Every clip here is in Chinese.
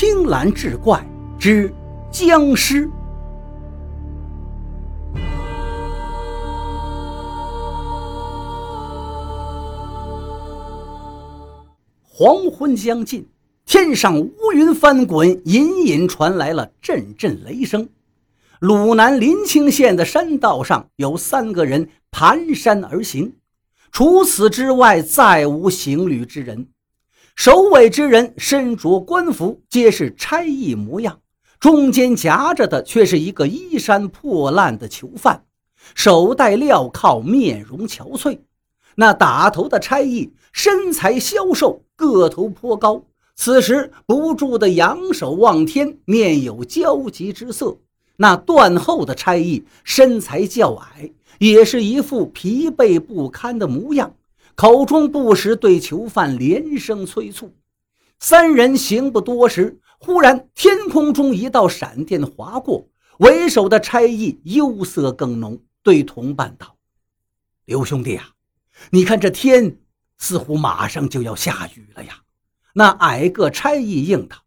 青蓝志怪之僵尸。黄昏将近，天上乌云翻滚，隐隐传来了阵阵雷声。鲁南临清县的山道上有三个人蹒跚而行，除此之外再无行旅之人。首尾之人身着官服，皆是差役模样，中间夹着的却是一个衣衫破烂的囚犯，手戴镣铐，面容憔悴。那打头的差役身材消瘦，个头颇高，此时不住地仰首望天，面有焦急之色。那断后的差役身材较矮，也是一副疲惫不堪的模样，口中不时对囚犯连声催促。三人行不多时，忽然天空中一道闪电划过，为首的差役忧色更浓，对同伴道：“刘兄弟啊！”你看这天似乎马上就要下雨了呀！那矮个差役应道：“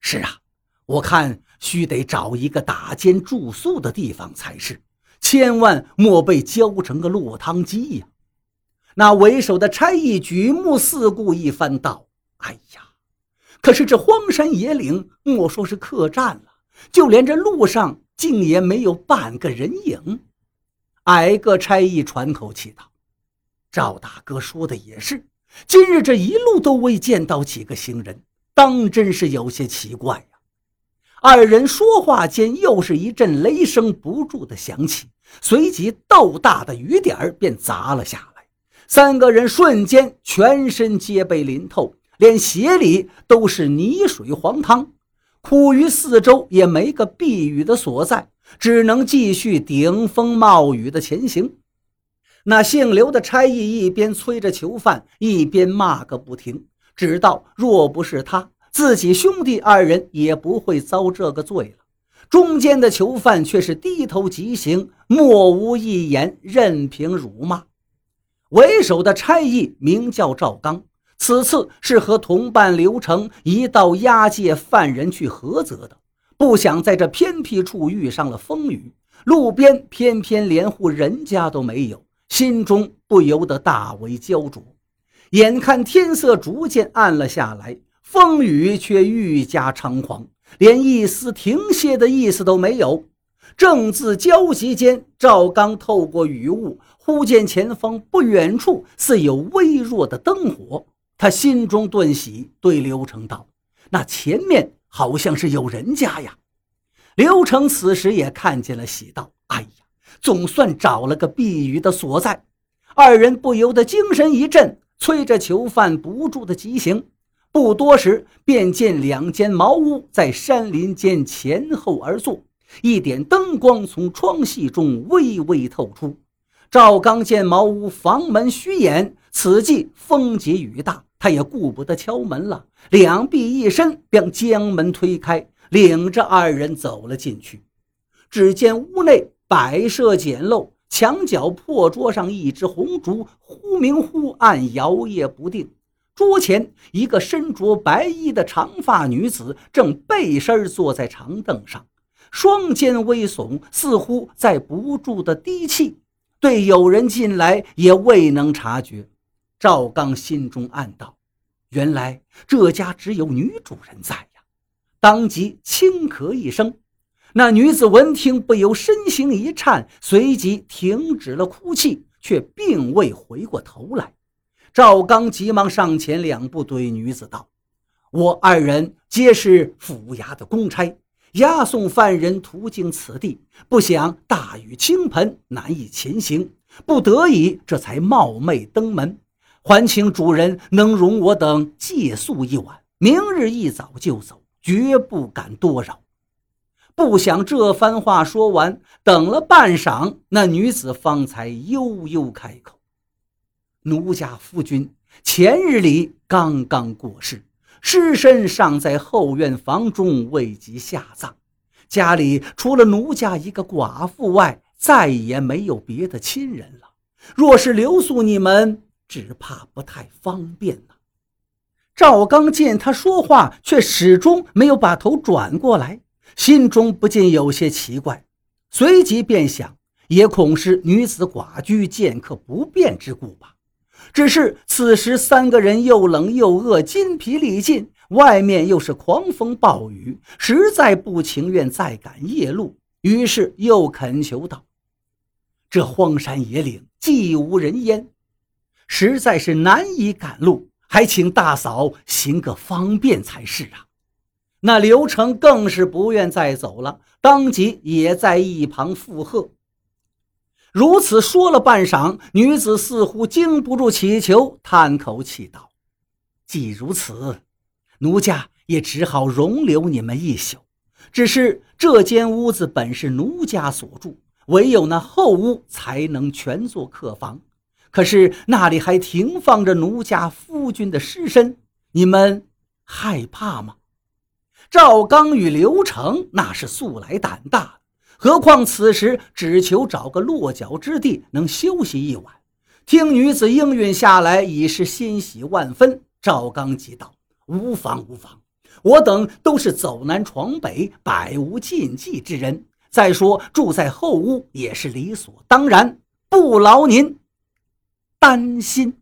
是啊，我看须得找一个打尖住宿的地方才是，千万莫被浇成个落汤鸡呀！”那为首的差役举目四顾一番，道：“哎呀，可是这荒山野岭，莫说是客栈了，就连这路上竟也没有半个人影。”矮个差役喘口气道。赵大哥说的也是，今日这一路都未见到几个行人，当真是有些奇怪呀。二人说话间，又是一阵雷声不住的响起，随即豆大的雨点便砸了下来。三个人瞬间全身皆被淋透，连鞋里都是泥水黄汤。苦于四周也没个避雨的所在，只能继续顶风冒雨的前行。那姓刘的差役一边催着囚犯，一边骂个不停，知道若不是他，自己兄弟二人也不会遭这个罪了。中间的囚犯却是低头疾行，莫无一言，任凭辱骂。为首的差役名叫赵刚，此次是和同伴刘成一道押解犯人去菏泽的，不想在这偏僻处遇上了风雨，路边偏偏连户人家都没有。心中不由得大为焦灼，眼看天色逐渐暗了下来，风雨却愈加猖狂，连一丝停歇的意思都没有。正自焦急间，赵刚透过雨雾，忽见前方不远处似有微弱的灯火，他心中顿喜，对刘成道：“那前面好像是有人家呀。”刘成此时也看见了，喜道：“哎呀！”总算找了个避雨的所在，二人不由得精神一振，催着囚犯不住的疾行。不多时，便见两间茅屋在山林间前后而坐，一点灯光从窗隙中微微透出。赵刚见茅屋房门虚掩，此际风急雨大，他也顾不得敲门了，两臂一伸，便将门推开，领着二人走了进去。只见屋内。摆设简陋，墙角破桌上一只红烛忽明忽暗，摇曳不定。桌前一个身着白衣的长发女子正背身坐在长凳上，双肩微耸，似乎在不住的低泣。对有人进来也未能察觉。赵刚心中暗道：原来这家只有女主人在呀！当即轻咳一声。那女子闻听，不由身形一颤，随即停止了哭泣，却并未回过头来。赵刚急忙上前两步，对女子道：“我二人皆是府衙的公差，押送犯人途经此地，不想大雨倾盆，难以前行，不得已这才冒昧登门，还请主人能容我等借宿一晚，明日一早就走，绝不敢多扰。”不想这番话说完，等了半晌，那女子方才悠悠开口：“奴家夫君前日里刚刚过世，尸身尚在后院房中，未及下葬。家里除了奴家一个寡妇外，再也没有别的亲人了。若是留宿你们，只怕不太方便了。”赵刚见他说话，却始终没有把头转过来，心中不禁有些奇怪，随即便想，也恐是女子寡居、见客不便之故吧。只是此时三个人又冷又饿，筋疲力尽，外面又是狂风暴雨，实在不情愿再赶夜路，于是又恳求道：“这荒山野岭，既无人烟，实在是难以赶路，还请大嫂行个方便才是啊！”那刘成更是不愿再走了，当即也在一旁附和。如此说了半晌，女子似乎经不住乞求，叹口气道：“既如此，奴家也只好容留你们一宿。只是这间屋子本是奴家所住，唯有那后屋才能全做客房。可是那里还停放着奴家夫君的尸身，你们害怕吗？”赵刚与刘成那是素来胆大。何况此时只求找个落脚之地，能休息一晚。听女子应允下来，已是欣喜万分。赵刚急道：“无妨无妨，我等都是走南闯北，百无禁忌之人。再说住在后屋也是理所当然，不劳您担心。”